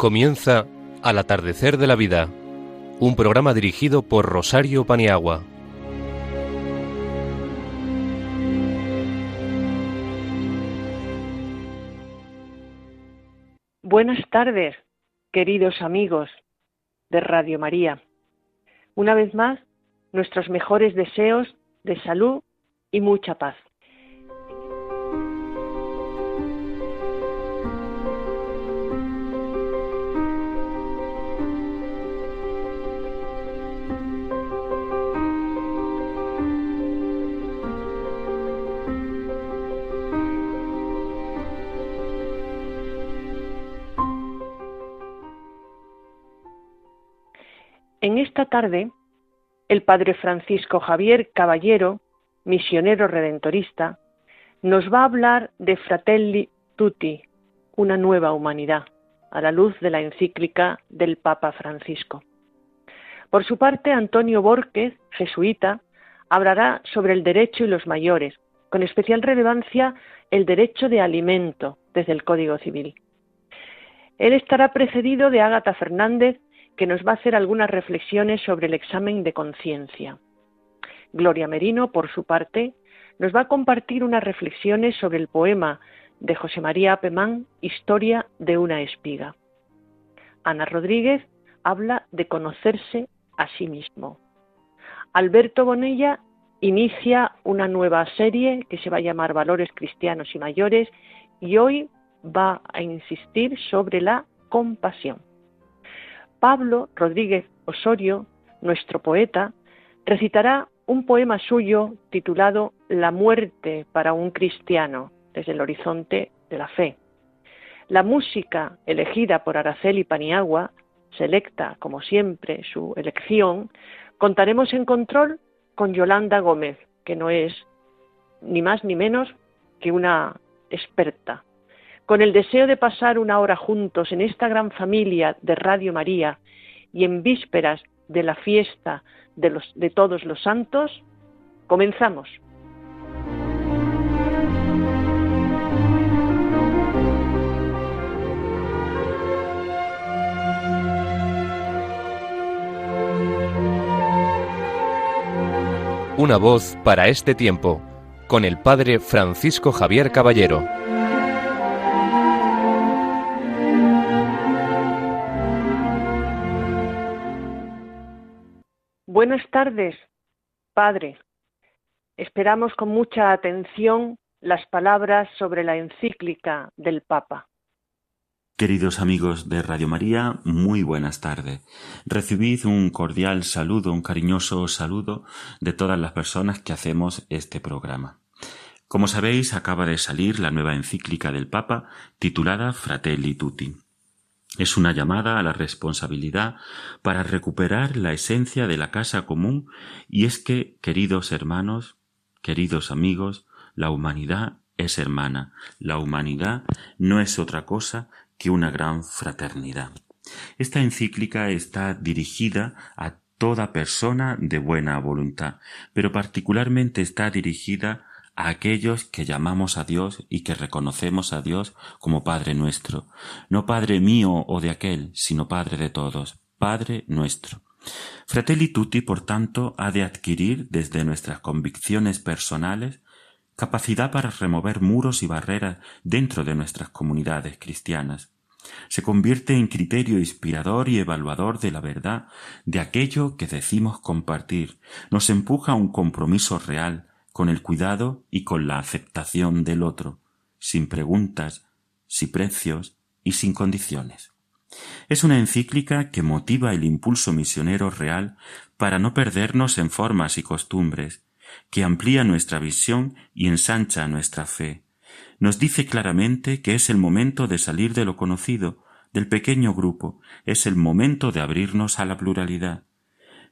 Comienza Al atardecer de la vida, un programa dirigido por Rosario Paniagua. Buenas tardes, queridos amigos de Radio María. Una vez más, nuestros mejores deseos de salud y mucha paz. Esta tarde, el Padre Francisco Javier Caballero, misionero redentorista, nos va a hablar de Fratelli Tutti, una nueva humanidad, a la luz de la encíclica del Papa Francisco. Por su parte, Antonio Borges, jesuita, hablará sobre el derecho y los mayores, con especial relevancia el derecho de alimento desde el Código Civil. Él estará precedido de Ágata Fernández, que nos va a hacer algunas reflexiones sobre el examen de conciencia. Gloria Merino, por su parte, nos va a compartir unas reflexiones sobre el poema de José María Apemán, Historia de una espiga. Ana Rodríguez habla de conocerse a sí mismo. Alberto Bonella inicia una nueva serie que se va a llamar Valores Cristianos y Mayores y hoy va a insistir sobre la compasión. Pablo Rodríguez Osorio, nuestro poeta, recitará un poema suyo titulado La muerte para un cristiano desde el horizonte de la fe. La música elegida por Araceli Paniagua, selecta como siempre su elección, contaremos en control con Yolanda Gómez, que no es ni más ni menos que una experta con el deseo de pasar una hora juntos en esta gran familia de Radio María y en vísperas de la fiesta de, los, de todos los santos, comenzamos. Una voz para este tiempo, con el Padre Francisco Javier Caballero. Buenas tardes, Padre. Esperamos con mucha atención las palabras sobre la encíclica del Papa. Queridos amigos de Radio María, muy buenas tardes. Recibid un cordial saludo, un cariñoso saludo de todas las personas que hacemos este programa. Como sabéis, acaba de salir la nueva encíclica del Papa titulada Fratelli Tutti. Es una llamada a la responsabilidad para recuperar la esencia de la casa común y es que, queridos hermanos, queridos amigos, la humanidad es hermana, la humanidad no es otra cosa que una gran fraternidad. Esta encíclica está dirigida a toda persona de buena voluntad, pero particularmente está dirigida a aquellos que llamamos a Dios y que reconocemos a Dios como Padre nuestro, no Padre mío o de aquel, sino Padre de todos, Padre nuestro. Fratelli Tutti, por tanto, ha de adquirir desde nuestras convicciones personales capacidad para remover muros y barreras dentro de nuestras comunidades cristianas. Se convierte en criterio inspirador y evaluador de la verdad de aquello que decimos compartir, nos empuja a un compromiso real, con el cuidado y con la aceptación del otro, sin preguntas, sin precios y sin condiciones. Es una encíclica que motiva el impulso misionero real para no perdernos en formas y costumbres, que amplía nuestra visión y ensancha nuestra fe. Nos dice claramente que es el momento de salir de lo conocido, del pequeño grupo, es el momento de abrirnos a la pluralidad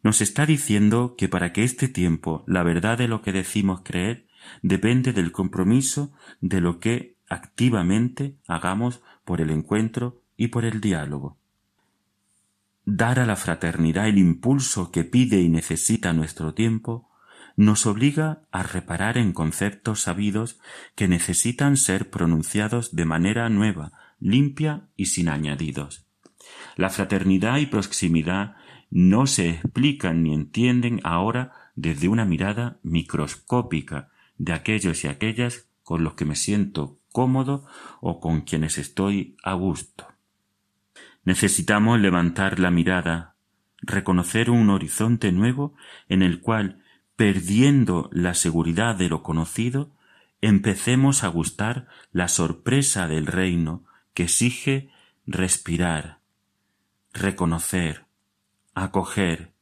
nos está diciendo que para que este tiempo la verdad de lo que decimos creer depende del compromiso de lo que activamente hagamos por el encuentro y por el diálogo. Dar a la fraternidad el impulso que pide y necesita nuestro tiempo nos obliga a reparar en conceptos sabidos que necesitan ser pronunciados de manera nueva, limpia y sin añadidos. La fraternidad y proximidad no se explican ni entienden ahora desde una mirada microscópica de aquellos y aquellas con los que me siento cómodo o con quienes estoy a gusto. Necesitamos levantar la mirada, reconocer un horizonte nuevo en el cual, perdiendo la seguridad de lo conocido, empecemos a gustar la sorpresa del reino que exige respirar, reconocer, acoger,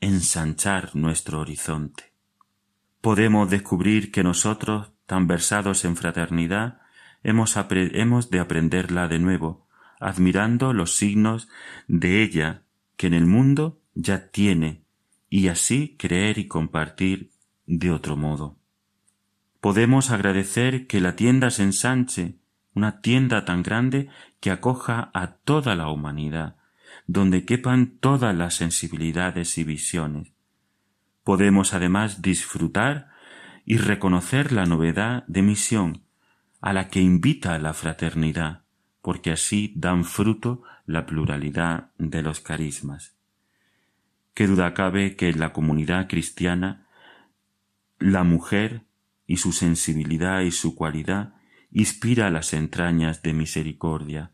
ensanchar nuestro horizonte. Podemos descubrir que nosotros, tan versados en fraternidad, hemos, hemos de aprenderla de nuevo, admirando los signos de ella que en el mundo ya tiene, y así creer y compartir de otro modo. Podemos agradecer que la tienda se ensanche, una tienda tan grande que acoja a toda la humanidad, donde quepan todas las sensibilidades y visiones. Podemos además disfrutar y reconocer la novedad de misión a la que invita la fraternidad, porque así dan fruto la pluralidad de los carismas. Qué duda cabe que en la comunidad cristiana la mujer y su sensibilidad y su cualidad inspira las entrañas de misericordia,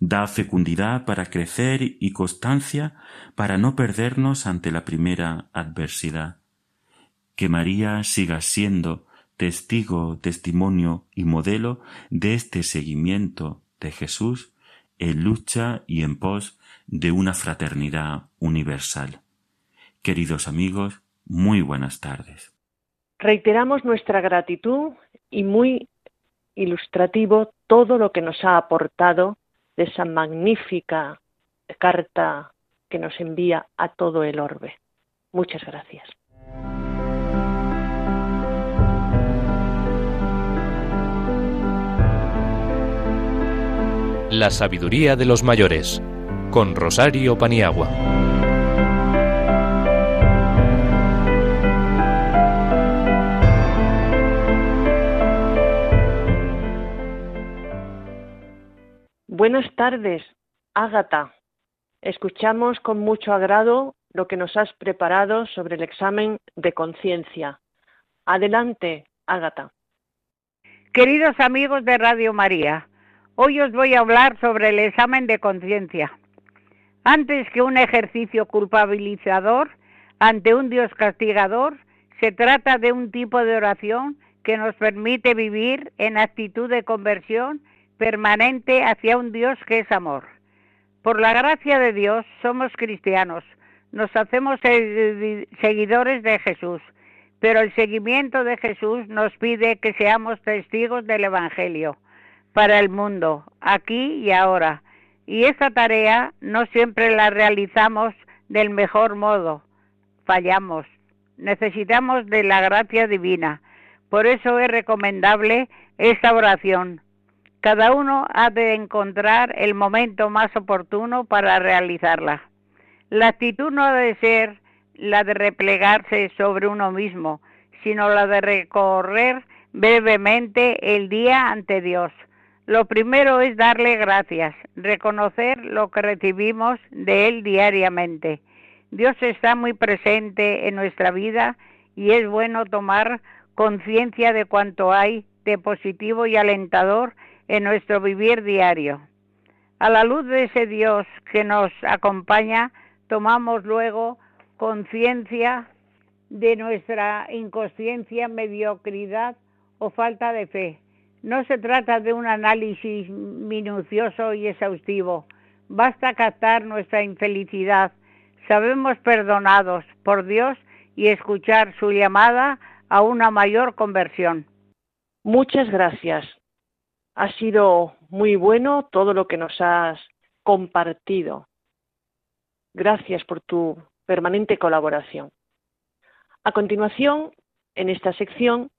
da fecundidad para crecer y constancia para no perdernos ante la primera adversidad. Que María siga siendo testigo, testimonio y modelo de este seguimiento de Jesús en lucha y en pos de una fraternidad universal. Queridos amigos, muy buenas tardes. Reiteramos nuestra gratitud y muy ilustrativo todo lo que nos ha aportado de esa magnífica carta que nos envía a todo el orbe. Muchas gracias. La sabiduría de los mayores, con Rosario Paniagua. Buenas tardes, Ágata. Escuchamos con mucho agrado lo que nos has preparado sobre el examen de conciencia. Adelante, Ágata. Queridos amigos de Radio María, hoy os voy a hablar sobre el examen de conciencia. Antes que un ejercicio culpabilizador ante un Dios castigador, se trata de un tipo de oración que nos permite vivir en actitud de conversión permanente hacia un Dios que es amor. Por la gracia de Dios somos cristianos, nos hacemos seguidores de Jesús, pero el seguimiento de Jesús nos pide que seamos testigos del Evangelio para el mundo, aquí y ahora. Y esta tarea no siempre la realizamos del mejor modo, fallamos, necesitamos de la gracia divina. Por eso es recomendable esta oración cada uno ha de encontrar el momento más oportuno para realizarla. La actitud no debe ser la de replegarse sobre uno mismo, sino la de recorrer brevemente el día ante Dios. Lo primero es darle gracias, reconocer lo que recibimos de Él diariamente. Dios está muy presente en nuestra vida y es bueno tomar conciencia de cuanto hay de positivo y alentador en nuestro vivir diario. A la luz de ese Dios que nos acompaña, tomamos luego conciencia de nuestra inconsciencia, mediocridad o falta de fe. No se trata de un análisis minucioso y exhaustivo. Basta captar nuestra infelicidad. Sabemos perdonados por Dios y escuchar su llamada a una mayor conversión. Muchas gracias. Ha sido muy bueno todo lo que nos has compartido. Gracias por tu permanente colaboración. A continuación, en esta sección,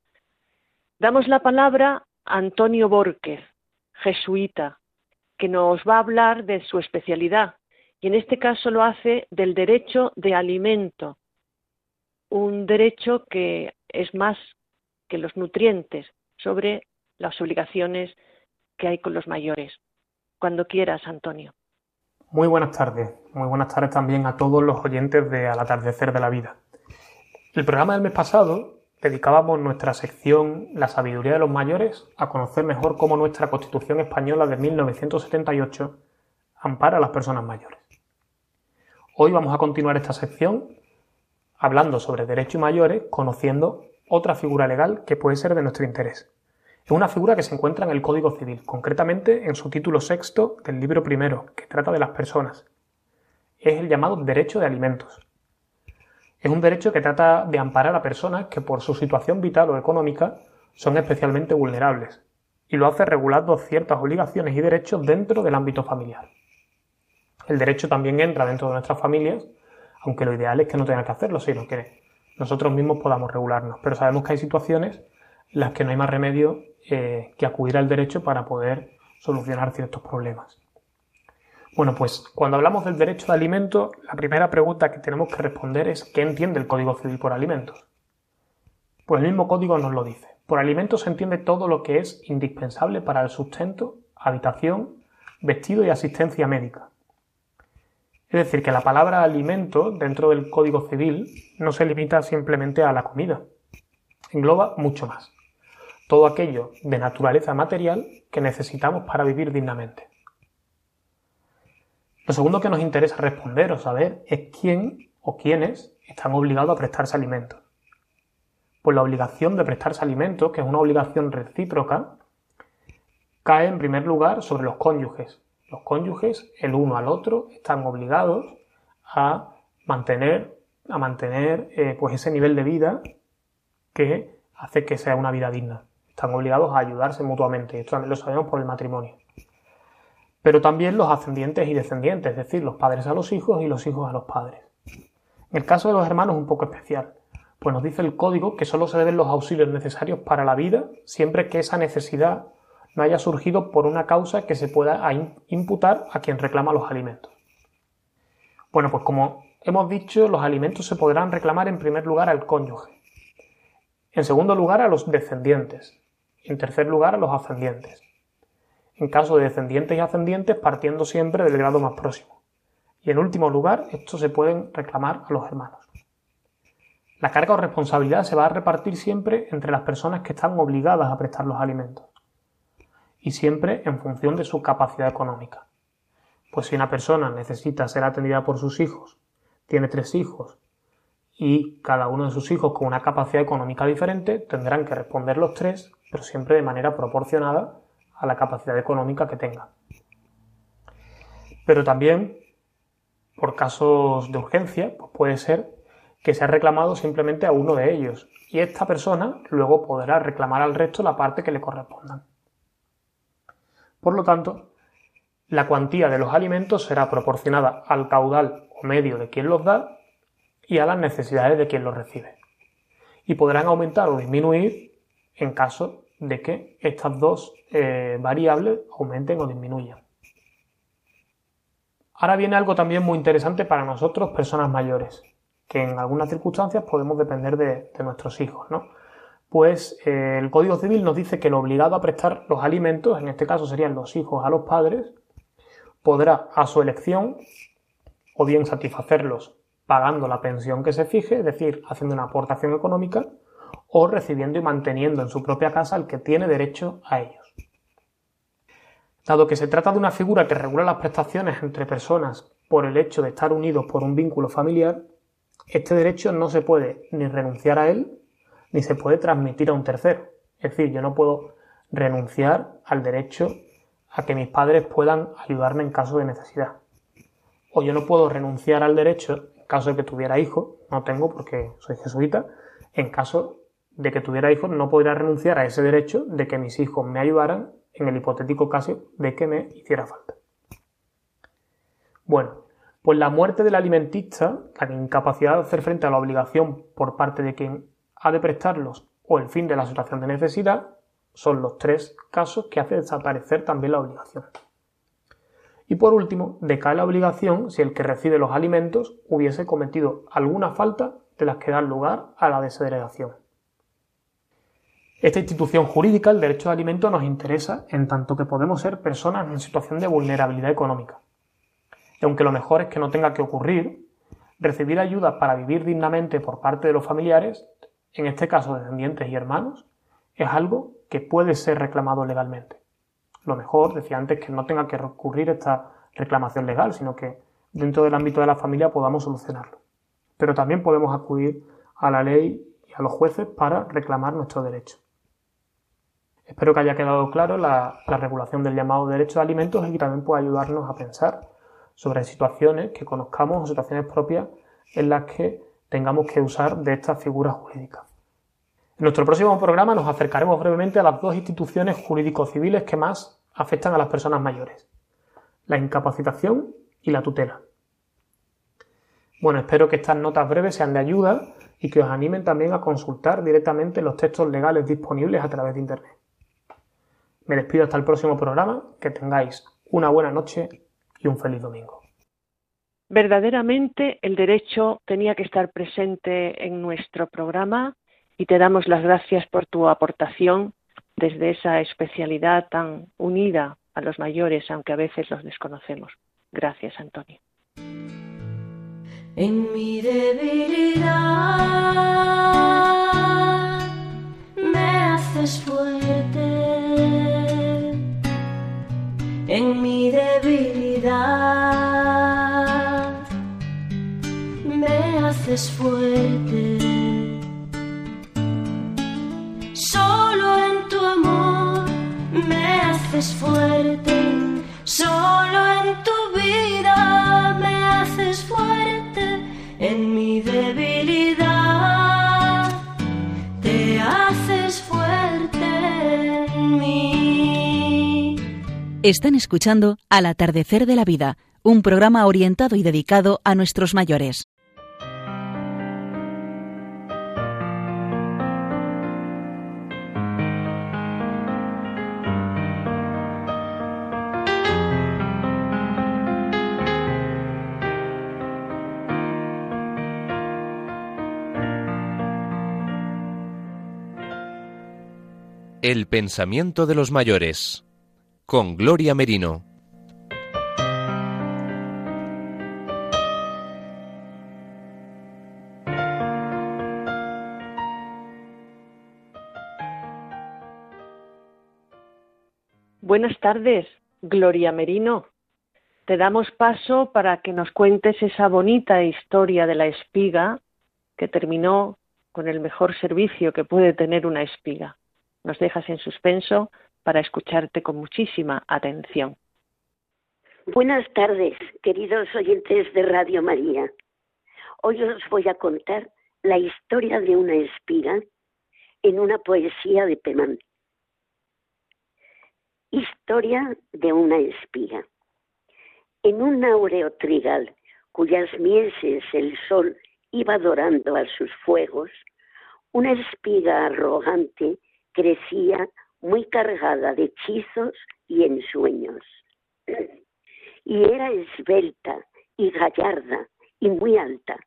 damos la palabra a Antonio Borquez, jesuita, que nos va a hablar de su especialidad, y en este caso lo hace del derecho de alimento, un derecho que es más que los nutrientes sobre las obligaciones que hay con los mayores. Cuando quieras, Antonio. Muy buenas tardes. Muy buenas tardes también a todos los oyentes de Al atardecer de la vida. El programa del mes pasado dedicábamos nuestra sección La sabiduría de los mayores a conocer mejor cómo nuestra Constitución española de 1978 ampara a las personas mayores. Hoy vamos a continuar esta sección hablando sobre derechos mayores, conociendo otra figura legal que puede ser de nuestro interés. Es una figura que se encuentra en el Código Civil, concretamente en su título sexto del libro primero, que trata de las personas. Es el llamado derecho de alimentos. Es un derecho que trata de amparar a personas que por su situación vital o económica son especialmente vulnerables, y lo hace regulando ciertas obligaciones y derechos dentro del ámbito familiar. El derecho también entra dentro de nuestras familias, aunque lo ideal es que no tenga que hacerlo, sino que nosotros mismos podamos regularnos. Pero sabemos que hay situaciones en las que no hay más remedio eh, que acudir al derecho para poder solucionar ciertos problemas. Bueno, pues cuando hablamos del derecho de alimento, la primera pregunta que tenemos que responder es ¿qué entiende el Código Civil por alimentos? Pues el mismo código nos lo dice. Por alimentos se entiende todo lo que es indispensable para el sustento, habitación, vestido y asistencia médica. Es decir, que la palabra alimento dentro del Código Civil no se limita simplemente a la comida. Engloba mucho más todo aquello de naturaleza material que necesitamos para vivir dignamente. Lo segundo que nos interesa responder o saber es quién o quiénes están obligados a prestarse alimentos. Pues la obligación de prestarse alimentos, que es una obligación recíproca, cae en primer lugar sobre los cónyuges. Los cónyuges, el uno al otro, están obligados a mantener, a mantener eh, pues ese nivel de vida que hace que sea una vida digna están obligados a ayudarse mutuamente. Esto también lo sabemos por el matrimonio. Pero también los ascendientes y descendientes, es decir, los padres a los hijos y los hijos a los padres. En el caso de los hermanos es un poco especial, pues nos dice el código que solo se deben los auxilios necesarios para la vida siempre que esa necesidad no haya surgido por una causa que se pueda imputar a quien reclama los alimentos. Bueno, pues como hemos dicho, los alimentos se podrán reclamar en primer lugar al cónyuge, en segundo lugar a los descendientes, en tercer lugar, a los ascendientes. En caso de descendientes y ascendientes, partiendo siempre del grado más próximo. Y en último lugar, estos se pueden reclamar a los hermanos. La carga o responsabilidad se va a repartir siempre entre las personas que están obligadas a prestar los alimentos. Y siempre en función de su capacidad económica. Pues si una persona necesita ser atendida por sus hijos, tiene tres hijos, y cada uno de sus hijos con una capacidad económica diferente, tendrán que responder los tres pero siempre de manera proporcionada a la capacidad económica que tenga. Pero también, por casos de urgencia, pues puede ser que se ha reclamado simplemente a uno de ellos y esta persona luego podrá reclamar al resto la parte que le corresponda. Por lo tanto, la cuantía de los alimentos será proporcionada al caudal o medio de quien los da y a las necesidades de quien los recibe. Y podrán aumentar o disminuir en caso de que estas dos eh, variables aumenten o disminuyan. Ahora viene algo también muy interesante para nosotros, personas mayores, que en algunas circunstancias podemos depender de, nuestros hijos, ¿no? Pues eh, el Código Civil nos dice que el obligado a prestar los alimentos, en este caso serían los hijos a los padres, podrá a su elección o bien satisfacerlos pagando la pensión que se fije, es decir, haciendo una aportación económica, o recibiendo y manteniendo en su propia casa el que tiene derecho a ellos. Dado que se trata de una figura que regula las prestaciones entre personas por el hecho de estar unidos por un vínculo familiar, este derecho no se puede ni renunciar a él ni se puede transmitir a un tercero. Es decir, yo no puedo renunciar al derecho a que mis padres puedan ayudarme en caso de necesidad. O yo no puedo renunciar al derecho caso de que tuviera hijos, no tengo porque soy jesuita, en caso de que tuviera hijos, no podría renunciar a ese derecho de que mis hijos me ayudaran en el hipotético caso de que me hiciera falta. Bueno, pues la muerte del alimentista, la incapacidad de hacer frente a la obligación por parte de quien ha de prestarlos o el fin de la situación de necesidad, son los tres casos que hace desaparecer también la obligación. Y por último, decae la obligación si el que recibe los alimentos hubiese cometido alguna falta de las que dan lugar a la desegregación. Esta institución jurídica, el derecho de alimento, nos interesa en tanto que podemos ser personas en situación de vulnerabilidad económica. Y aunque lo mejor es que no tenga que ocurrir, recibir ayuda para vivir dignamente por parte de los familiares, en este caso descendientes y hermanos, es algo que puede ser reclamado legalmente. Lo mejor, decía antes, que no tenga que recurrir esta reclamación legal, sino que dentro del ámbito de la familia podamos solucionarlo. Pero también podemos acudir a la ley y a los jueces para reclamar nuestro derecho. Espero que haya quedado claro la, regulación del llamado derecho de alimentos y que también pueda ayudarnos a pensar sobre situaciones que conozcamos o situaciones propias en las que tengamos que usar de estas figuras jurídicas. En nuestro próximo programa nos acercaremos brevemente a las dos instituciones jurídico-civiles que más afectan a las personas mayores, la incapacitación y la tutela. Bueno, espero que estas notas breves sean de ayuda y que os animen también a consultar directamente los textos legales disponibles a través de Internet. Me despido hasta el próximo programa, que tengáis una buena noche y un feliz domingo. Verdaderamente el derecho tenía que estar presente en nuestro programa y te damos las gracias por tu aportación desde esa especialidad tan unida a los mayores, aunque a veces los desconocemos. Gracias, Antonio. En mi debilidad me haces fuerte. En mi debilidad me haces fuerte. Solo me haces fuerte. Solo en tu vida me haces fuerte en mi debilidad. Te haces fuerte en mí. Están escuchando Al atardecer de la vida, un programa orientado y dedicado a nuestros mayores. El pensamiento de los mayores con Gloria Merino. Buenas tardes, Gloria Merino. Te damos paso para que nos cuentes esa bonita historia de la espiga que terminó con el mejor servicio que puede tener una espiga nos dejas en suspenso para escucharte con muchísima atención. Buenas tardes, queridos oyentes de Radio María. Hoy os voy a contar la historia de una espiga en una poesía de Pemán. Historia de una espiga. En un áureo trigal cuyas mieses el sol iba dorando a sus fuegos, una espiga arrogante crecía muy cargada de hechizos y ensueños. Y era esbelta y gallarda y muy alta,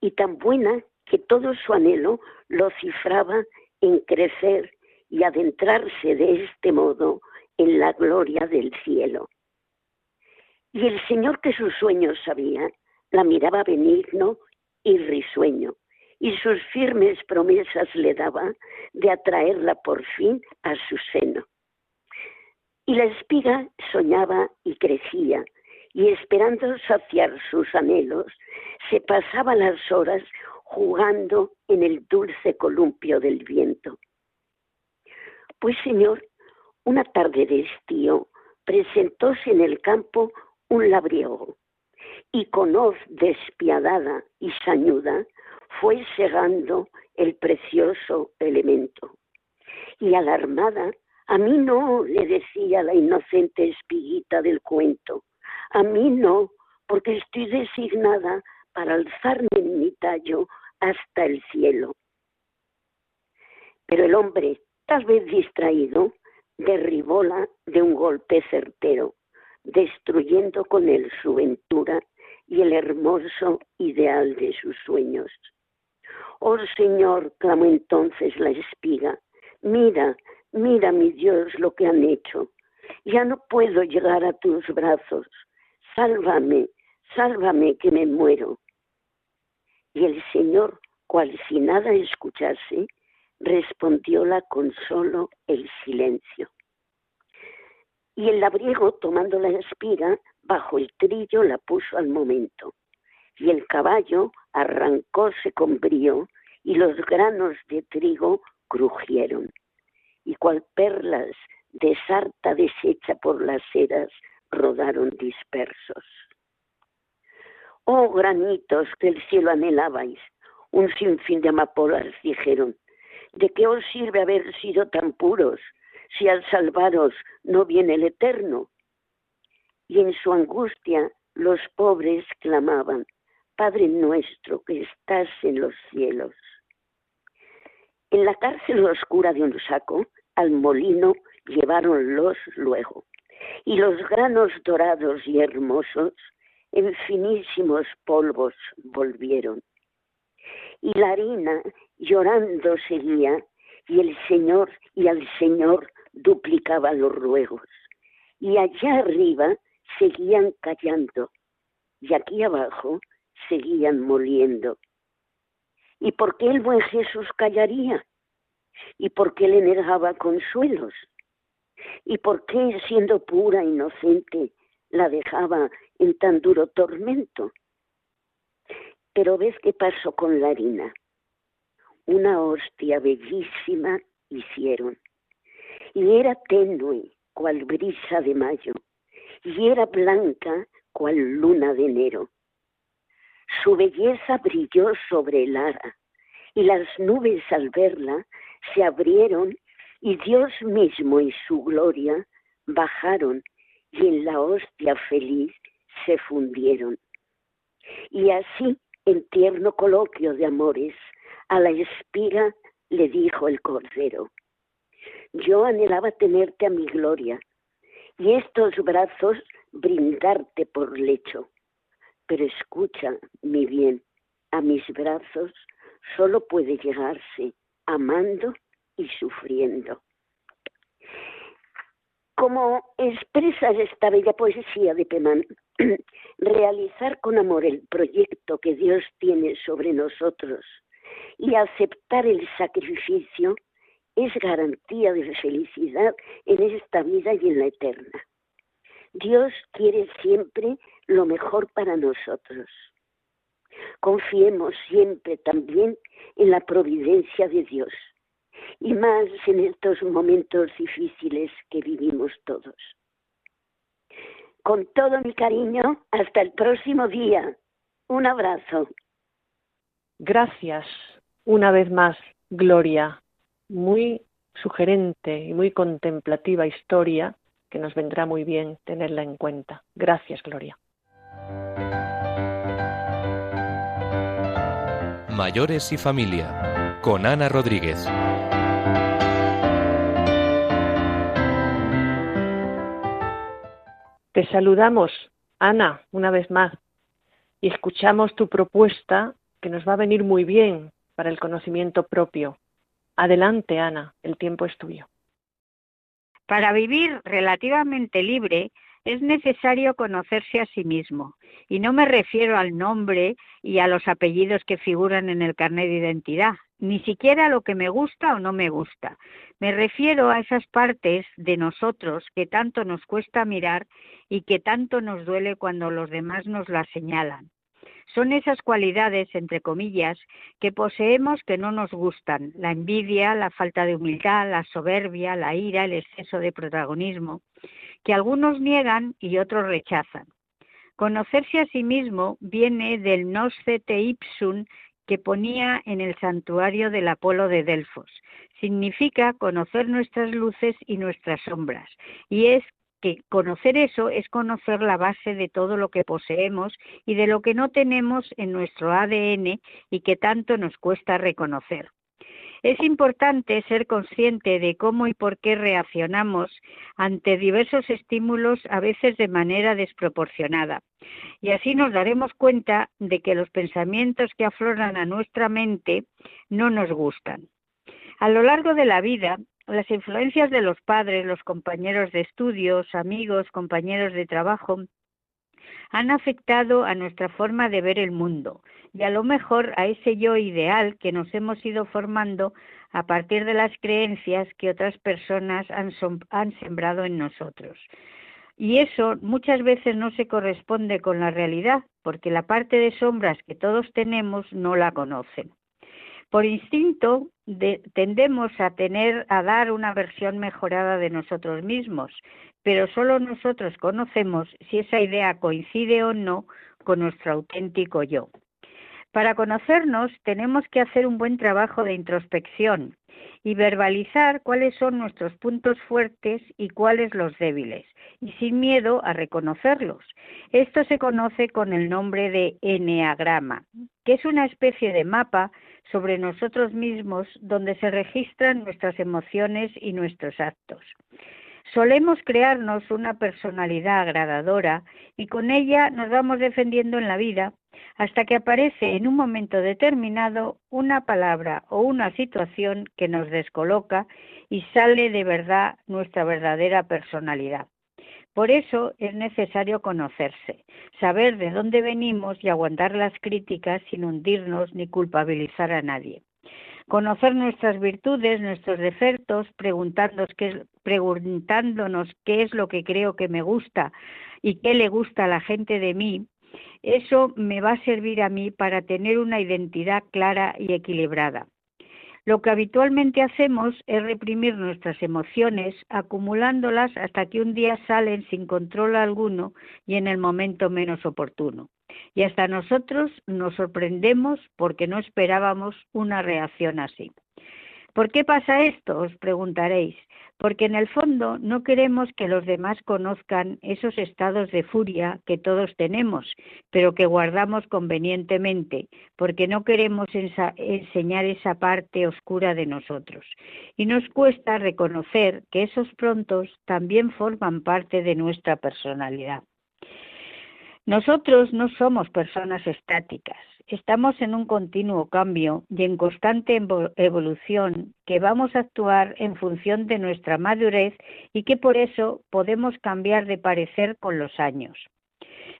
y tan buena que todo su anhelo lo cifraba en crecer y adentrarse de este modo en la gloria del cielo. Y el Señor que sus sueños sabía, la miraba benigno y risueño, y sus firmes promesas le daba de atraerla por fin a su seno. Y la espiga soñaba y crecía, y esperando saciar sus anhelos, se pasaba las horas jugando en el dulce columpio del viento. Pues Señor, una tarde de estío presentóse en el campo un labriego, y con hoz despiadada y sañuda fue segando el precioso elemento. Y alarmada, a mí no, le decía la inocente espiguita del cuento, a mí no, porque estoy designada para alzarme en mi tallo hasta el cielo. Pero el hombre, tal vez distraído, derribóla de un golpe certero, destruyendo con él su ventura y el hermoso ideal de sus sueños. Oh Señor, clamó entonces la espiga, mira, mira mi Dios lo que han hecho. Ya no puedo llegar a tus brazos, sálvame, sálvame que me muero. Y el Señor, cual si nada escuchase, respondióla con solo el silencio. Y el labriego, tomando la espiga, bajo el trillo la puso al momento. Y el caballo arrancóse con brío, y los granos de trigo crujieron. Y cual perlas de sarta deshecha por las eras rodaron dispersos. Oh granitos que el cielo anhelabais, un sinfín de amapolas dijeron, ¿de qué os sirve haber sido tan puros si al salvaros no viene el Eterno? Y en su angustia los pobres clamaban, Padre nuestro que estás en los cielos. En la cárcel oscura de un saco, al molino lleváronlos luego, y los granos dorados y hermosos en finísimos polvos volvieron. Y la harina llorando seguía, y el Señor y al Señor duplicaba los ruegos. Y allá arriba seguían callando, y aquí abajo seguían moliendo. ¿Y por qué el buen Jesús callaría? ¿Y por qué le negaba consuelos? ¿Y por qué, siendo pura, inocente, la dejaba en tan duro tormento? Pero ves qué pasó con la harina. Una hostia bellísima hicieron. Y era tenue, cual brisa de mayo, y era blanca, cual luna de enero. Su belleza brilló sobre el ara, y las nubes al verla se abrieron y Dios mismo y su gloria bajaron y en la hostia feliz se fundieron. Y así, en tierno coloquio de amores, a la espiga le dijo el cordero, yo anhelaba tenerte a mi gloria y estos brazos brindarte por lecho, pero escucha, mi bien, a mis brazos solo puede llegarse amando y sufriendo. Como expresa esta bella poesía de Pemán, realizar con amor el proyecto que Dios tiene sobre nosotros y aceptar el sacrificio es garantía de felicidad en esta vida y en la eterna. Dios quiere siempre lo mejor para nosotros. Confiemos siempre también en la providencia de Dios y más en estos momentos difíciles que vivimos todos. Con todo mi cariño, hasta el próximo día. Un abrazo. Gracias una vez más, Gloria. Muy sugerente y muy contemplativa historia que nos vendrá muy bien tenerla en cuenta. Gracias, Gloria. Mayores y familia, con Ana Rodríguez. Te saludamos, Ana, una vez más, y escuchamos tu propuesta que nos va a venir muy bien para el conocimiento propio. Adelante, Ana, el tiempo es tuyo. Para vivir relativamente libre es necesario conocerse a sí mismo. Y no me refiero al nombre y a los apellidos que figuran en el carnet de identidad, ni siquiera a lo que me gusta o no me gusta. Me refiero a esas partes de nosotros que tanto nos cuesta mirar y que tanto nos duele cuando los demás nos las señalan. Son esas cualidades, entre comillas, que poseemos que no nos gustan, la envidia, la falta de humildad, la soberbia, la ira, el exceso de protagonismo, que algunos niegan y otros rechazan. Conocerse a sí mismo viene del noscete ipsum que ponía en el santuario del Apolo de Delfos. Significa conocer nuestras luces y nuestras sombras, y es que conocer eso es conocer la base de todo lo que poseemos y de lo que no tenemos en nuestro ADN y que tanto nos cuesta reconocer. Es importante ser consciente de cómo y por qué reaccionamos ante diversos estímulos a veces de manera desproporcionada. Y así nos daremos cuenta de que los pensamientos que afloran a nuestra mente no nos gustan. A lo largo de la vida, las influencias de los padres, los compañeros de estudios, amigos, compañeros de trabajo, han afectado a nuestra forma de ver el mundo y a lo mejor a ese yo ideal que nos hemos ido formando a partir de las creencias que otras personas han, sembrado en nosotros. Y eso muchas veces no se corresponde con la realidad, porque la parte de sombras que todos tenemos no la conocen. Por instinto tendemos a tener a dar una versión mejorada de nosotros mismos, pero solo nosotros conocemos si esa idea coincide o no con nuestro auténtico yo. Para conocernos tenemos que hacer un buen trabajo de introspección y verbalizar cuáles son nuestros puntos fuertes y cuáles los débiles, y sin miedo a reconocerlos. Esto se conoce con el nombre de eneagrama, que es una especie de mapa sobre nosotros mismos donde se registran nuestras emociones y nuestros actos. Solemos crearnos una personalidad agradadora y con ella nos vamos defendiendo en la vida hasta que aparece en un momento determinado una palabra o una situación que nos descoloca y sale de verdad nuestra verdadera personalidad. Por eso es necesario conocerse, saber de dónde venimos y aguantar las críticas sin hundirnos ni culpabilizar a nadie. Conocer nuestras virtudes, nuestros defectos, preguntándonos qué, preguntándonos qué es lo que creo que me gusta y qué le gusta a la gente de mí, eso me va a servir a mí para tener una identidad clara y equilibrada. Lo que habitualmente hacemos es reprimir nuestras emociones, acumulándolas hasta que un día salen sin control alguno y en el momento menos oportuno. Y hasta nosotros nos sorprendemos porque no esperábamos una reacción así. ¿Por qué pasa esto? Os preguntaréis porque en el fondo no queremos que los demás conozcan esos estados de furia que todos tenemos, pero que guardamos convenientemente, porque no queremos enseñar esa parte oscura de nosotros. Y nos cuesta reconocer que esos prontos también forman parte de nuestra personalidad. Nosotros no somos personas estáticas, estamos en un continuo cambio y en constante evolución que vamos a actuar en función de nuestra madurez y que por eso podemos cambiar de parecer con los años.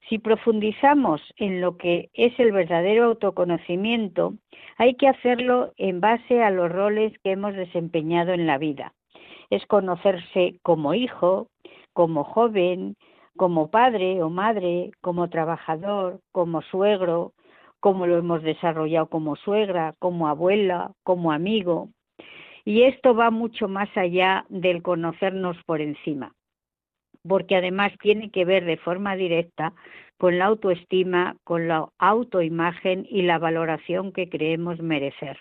Si profundizamos en lo que es el verdadero autoconocimiento, hay que hacerlo en base a los roles que hemos desempeñado en la vida. Es conocerse como hijo, como joven, como padre o madre, como trabajador, como suegro, cómo lo hemos desarrollado como suegra, como abuela, como amigo. Y esto va mucho más allá del conocernos por encima, porque además tiene que ver de forma directa con la autoestima, con la autoimagen y la valoración que creemos merecer.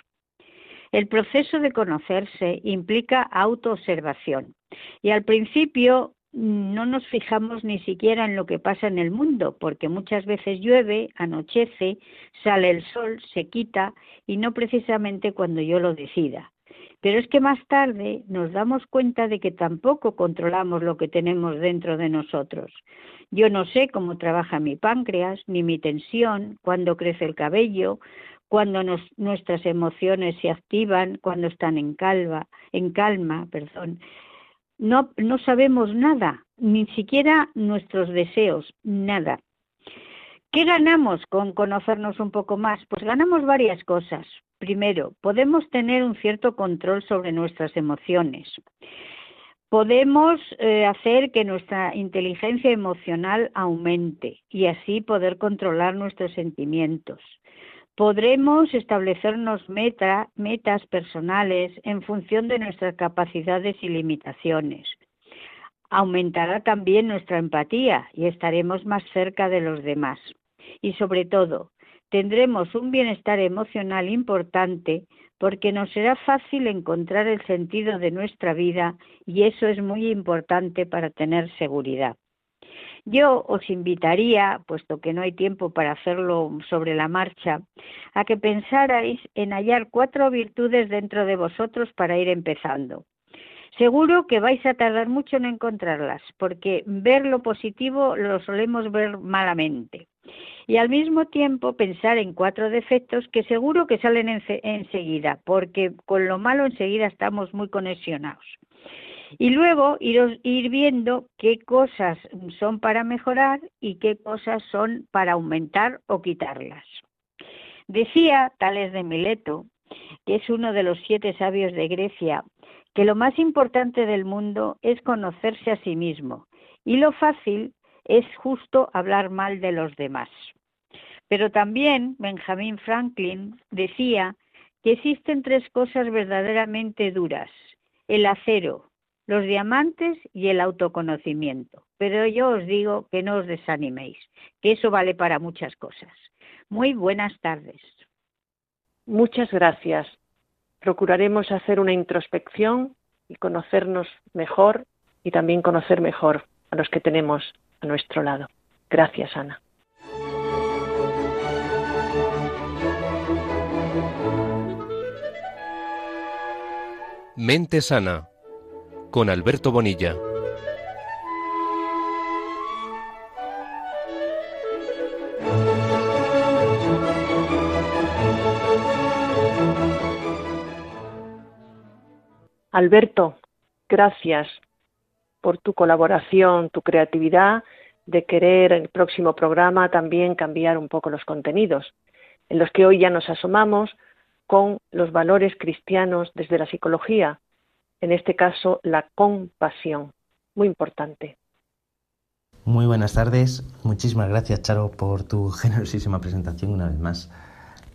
El proceso de conocerse implica autoobservación y al principio no nos fijamos ni siquiera en lo que pasa en el mundo, porque muchas veces llueve, anochece, sale el sol, se quita y no precisamente cuando yo lo decida. Pero es que más tarde nos damos cuenta de que tampoco controlamos lo que tenemos dentro de nosotros. Yo no sé cómo trabaja mi páncreas, ni mi tensión, cuándo crece el cabello, cuando nuestras emociones se activan, cuando están en calma, en calma, perdón no, no sabemos nada, ni siquiera nuestros deseos, nada. ¿Qué ganamos con conocernos un poco más? Pues ganamos varias cosas. Primero, podemos tener un cierto control sobre nuestras emociones. Podemos eh, hacer que nuestra inteligencia emocional aumente y así poder controlar nuestros sentimientos. Podremos establecernos metas personales en función de nuestras capacidades y limitaciones. Aumentará también nuestra empatía y estaremos más cerca de los demás. Y sobre todo, tendremos un bienestar emocional importante porque nos será fácil encontrar el sentido de nuestra vida y eso es muy importante para tener seguridad. Yo os invitaría, puesto que no hay tiempo para hacerlo sobre la marcha, a que pensarais en hallar cuatro virtudes dentro de vosotros para ir empezando. Seguro que vais a tardar mucho en encontrarlas, porque ver lo positivo lo solemos ver malamente. Y al mismo tiempo pensar en cuatro defectos que seguro que salen enseguida, porque con lo malo enseguida estamos muy conexionados. Y luego ir, viendo qué cosas son para mejorar y qué cosas son para aumentar o quitarlas. Decía Tales de Mileto, que es uno de los siete sabios de Grecia, que lo más importante del mundo es conocerse a sí mismo y lo fácil es justo hablar mal de los demás. Pero también Benjamin Franklin decía que existen tres cosas verdaderamente duras, el acero, los diamantes y el autoconocimiento. Pero yo os digo que no os desaniméis, que eso vale para muchas cosas. Muy buenas tardes. Muchas gracias. Procuraremos hacer una introspección y conocernos mejor y también conocer mejor a los que tenemos a nuestro lado. Gracias, Ana. Mente Sana con Alberto Bonilla. Alberto, gracias por tu colaboración, tu creatividad de querer en el próximo programa también cambiar un poco los contenidos, en los que hoy ya nos asomamos con los valores cristianos desde la psicología, en este caso la compasión, muy importante. Muy buenas tardes, muchísimas gracias Charo por tu generosísima presentación una vez más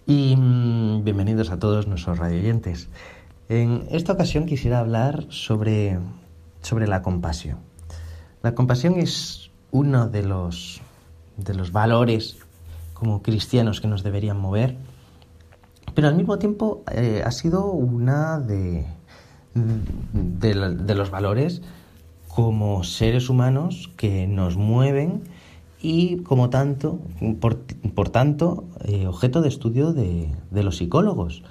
y mm, bienvenidos a todos nuestros radioyentes. En esta ocasión quisiera hablar sobre, sobre la compasión. La compasión es uno de los, de los valores como cristianos que nos deberían mover, pero al mismo tiempo eh, ha sido una de, de, los valores como seres humanos que nos mueven y como tanto, por, por tanto, eh, objeto de estudio de, de los psicólogos.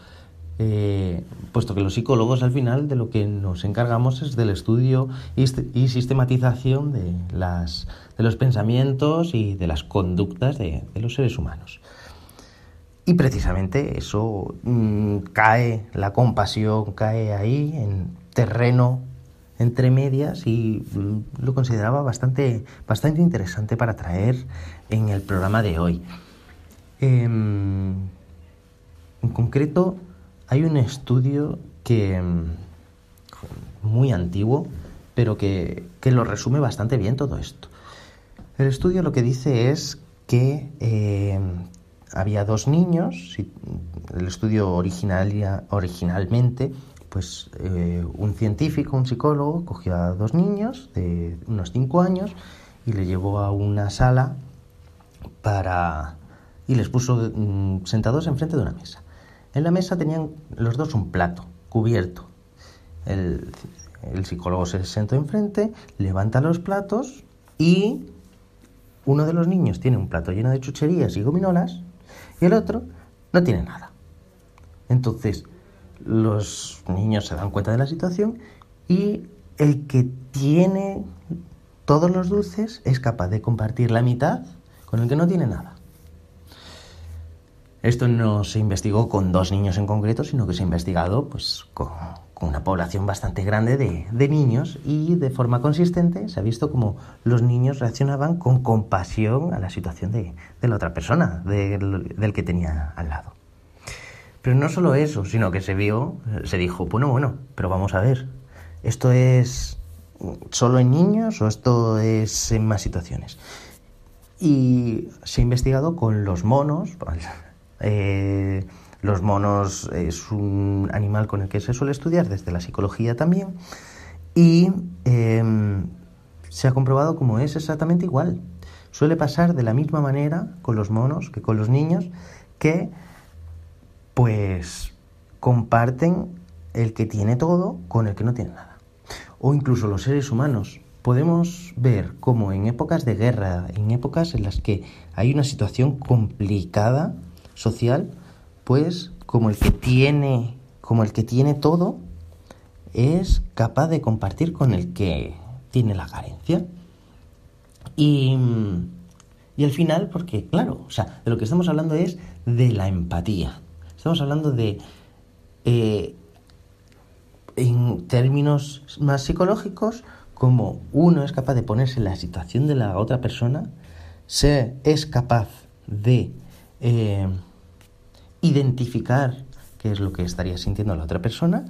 Eh, puesto que los psicólogos al final de lo que nos encargamos es del estudio y, sistematización de, las, de los pensamientos y de las conductas de, los seres humanos. Y precisamente eso mm, cae, la compasión cae ahí en terreno entre medias y mm, lo consideraba bastante, bastante interesante para traer en el programa de hoy. Em, en concreto, hay un estudio que mm, muy antiguo, pero que, lo resume bastante bien todo esto. El estudio lo que dice es que em, había dos niños, el estudio original, originalmente, pues eh, un científico, un psicólogo, cogió a dos niños de unos cinco años y le llevó a una sala para y les puso mm, sentados enfrente de una mesa. En la mesa tenían los dos un plato cubierto. El, el psicólogo se sentó enfrente, levanta los platos y uno de los niños tiene un plato lleno de chucherías y gominolas y el otro no tiene nada. Entonces, los niños se dan cuenta de la situación y el que tiene todos los dulces es capaz de compartir la mitad con el que no tiene nada. Esto no se investigó con dos niños en concreto, sino que se ha investigado pues, con, una población bastante grande de, niños y de forma consistente se ha visto como los niños reaccionaban con compasión a la situación de, la otra persona, del que tenía al lado. Pero no solo eso, sino que se vio, se dijo, bueno, bueno, pero vamos a ver, ¿esto es solo en niños o esto es en más situaciones? Y se ha investigado con los monos, eh, los monos es un animal con el que se suele estudiar desde la psicología también. Y em, se ha comprobado como es exactamente igual. Suele pasar de la misma manera con los monos que con los niños, que pues comparten el que tiene todo con el que no tiene nada. O incluso los seres humanos. Podemos ver cómo en épocas de guerra, en épocas en las que hay una situación complicada social, pues como el que tiene, como el que tiene todo, es capaz de compartir con el que tiene la carencia. Y, y al final, porque claro, o sea, de lo que estamos hablando es de la empatía. Estamos hablando de eh, en términos más psicológicos, como uno es capaz de ponerse en la situación de la otra persona, se es capaz de eh, identificar qué es lo que estaría sintiendo la otra persona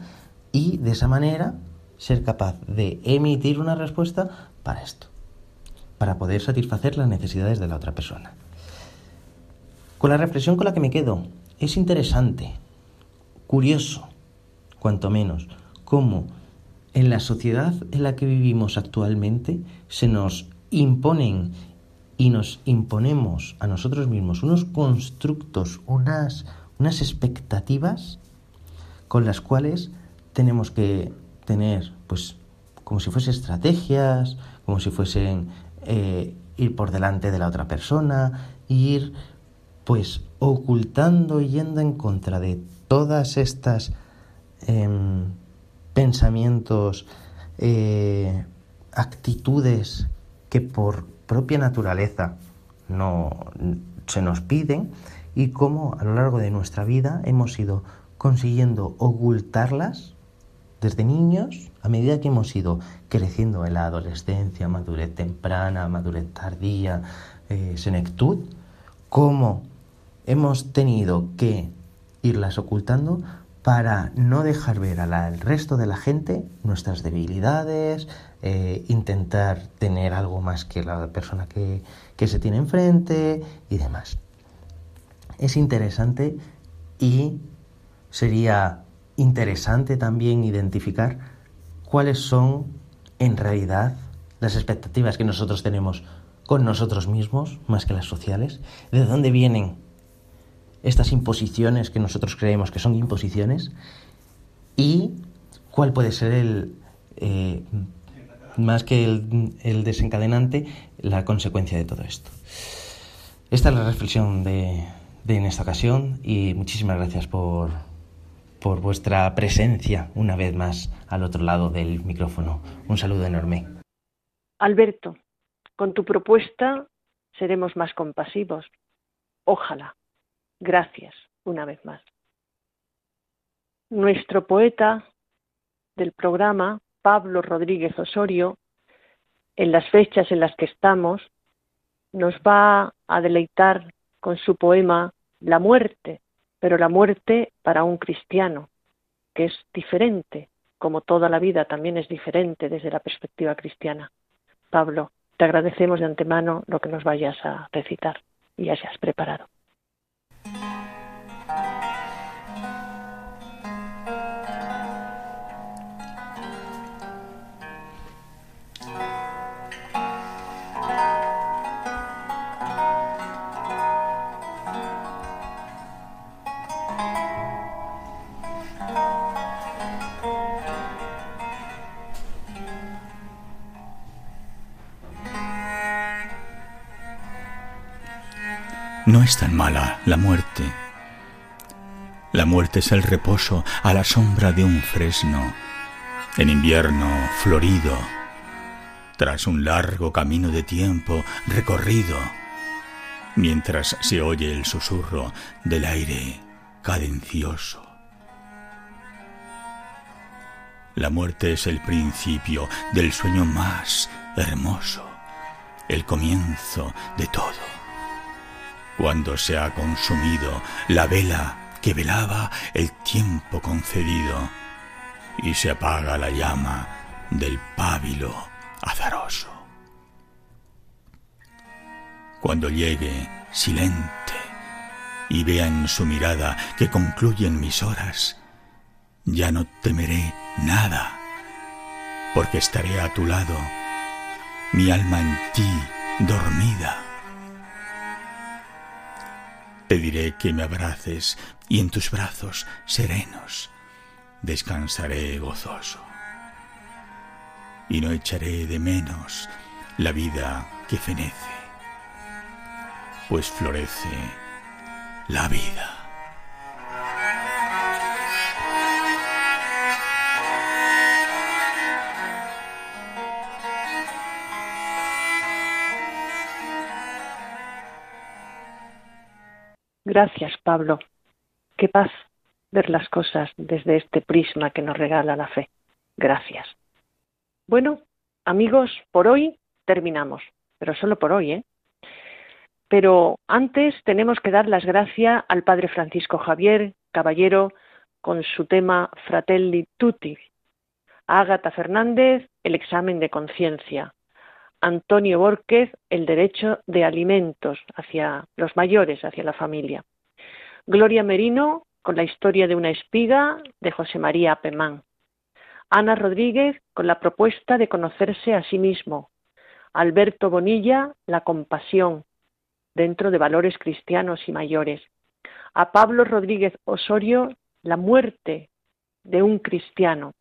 y de esa manera ser capaz de emitir una respuesta para esto, para poder satisfacer las necesidades de la otra persona. Con la reflexión con la que me quedo, es interesante, curioso, cuanto menos, cómo en la sociedad en la que vivimos actualmente se nos imponen y nos imponemos a nosotros mismos unos constructos, unas, unas expectativas con las cuales tenemos que tener, pues, como si fuesen estrategias, como si fuesen eh, ir por delante de la otra persona, ir, pues, ocultando y yendo en contra de todas estas em, pensamientos, eh, actitudes que por propia naturaleza no se nos piden y cómo a lo largo de nuestra vida hemos ido consiguiendo ocultarlas desde niños a medida que hemos ido creciendo en la adolescencia, madurez temprana, madurez tardía, eh, senectud, cómo hemos tenido que irlas ocultando para no dejar ver al resto de la gente nuestras debilidades, eh, intentar tener algo más que la persona que, que se tiene enfrente y demás. Es interesante y sería interesante también identificar cuáles son en realidad las expectativas que nosotros tenemos con nosotros mismos, más que las sociales, de dónde vienen estas imposiciones que nosotros creemos que son imposiciones y cuál puede ser el, eh, más que el, desencadenante, la consecuencia de todo esto. Esta es la reflexión de, de en esta ocasión y muchísimas gracias por, por vuestra presencia una vez más al otro lado del micrófono. Un saludo enorme. Alberto, con tu propuesta seremos más compasivos. Ojalá. Gracias una vez más. Nuestro poeta del programa, Pablo Rodríguez Osorio, en las fechas en las que estamos, nos va a deleitar con su poema La muerte, pero la muerte para un cristiano, que es diferente, como toda la vida también es diferente desde la perspectiva cristiana. Pablo, te agradecemos de antemano lo que nos vayas a recitar y ya se has preparado. No es tan mala la muerte. La muerte es el reposo a la sombra de un fresno, en invierno florido, tras un largo camino de tiempo recorrido, mientras se oye el susurro del aire cadencioso. La muerte es el principio del sueño más hermoso, el comienzo de todo cuando se ha consumido la vela que velaba el tiempo concedido y se apaga la llama del pábilo azaroso. Cuando llegue silente y vea en su mirada que concluyen mis horas, ya no temeré nada, porque estaré a tu lado, mi alma en ti dormida Pediré que me abraces y en tus brazos serenos descansaré gozoso. Y no echaré de menos la vida que fenece, pues florece la vida. Gracias, Pablo. Qué paz, ver las cosas desde este prisma que nos regala la fe. Gracias. Bueno, amigos, por hoy terminamos, pero solo por hoy, ¿eh? Pero antes tenemos que dar las gracias al Padre Francisco Javier Caballero con su tema Fratelli Tutti, a Fernández el examen de conciencia, Antonio Borquez el derecho de alimentos hacia los mayores, hacia la familia, Gloria Merino con la historia de una espiga de José María Pemán, Ana Rodríguez con la propuesta de conocerse a sí mismo, Alberto Bonilla la compasión dentro de valores cristianos y mayores, a Pablo Rodríguez Osorio la muerte de un cristiano,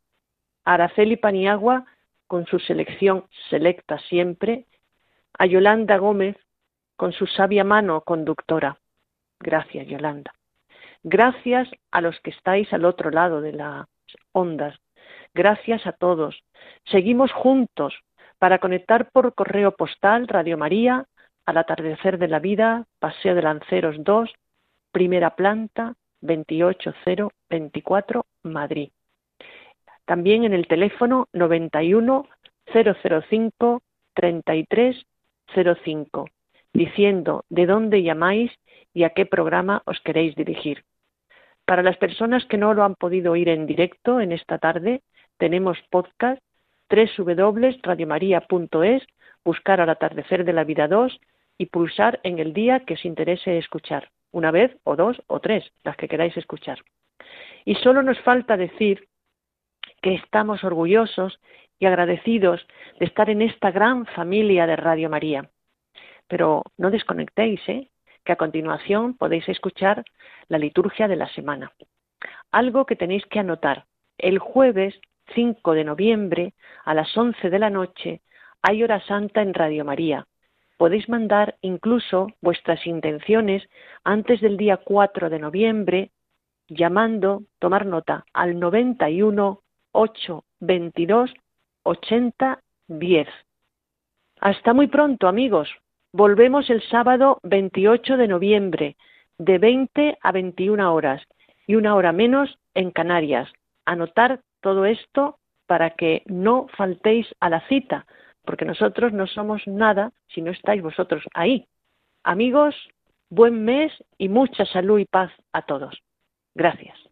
Araceli Paniagua con su selección selecta siempre, a Yolanda Gómez con su sabia mano conductora. Gracias, Yolanda. Gracias a los que estáis al otro lado de las ondas. Gracias a todos. Seguimos juntos para conectar por correo postal Radio María al atardecer de la vida, Paseo de Lanceros 2, primera planta, 28024, Madrid. También en el teléfono 91 005 3305, diciendo de dónde llamáis y a qué programa os queréis dirigir. Para las personas que no lo han podido oír en directo en esta tarde, tenemos podcast www.radiomaria.es, buscar al atardecer de la vida 2 y pulsar en el día que os interese escuchar, una vez o dos o tres, las que queráis escuchar. Y solo nos falta decir que estamos orgullosos y agradecidos de estar en esta gran familia de Radio María. Pero no desconectéis, ¿eh? que a continuación podéis escuchar la liturgia de la semana. Algo que tenéis que anotar. El jueves 5 de noviembre a las 11 de la noche hay hora santa en Radio María. Podéis mandar incluso vuestras intenciones antes del día 4 de noviembre llamando, tomar nota, al 91 8 22 80 10. Hasta muy pronto, amigos. Volvemos el sábado 28 de noviembre, de 20 a 21 horas y una hora menos en Canarias. Anotar todo esto para que no faltéis a la cita, porque nosotros no somos nada si no estáis vosotros ahí. Amigos, buen mes y mucha salud y paz a todos. Gracias.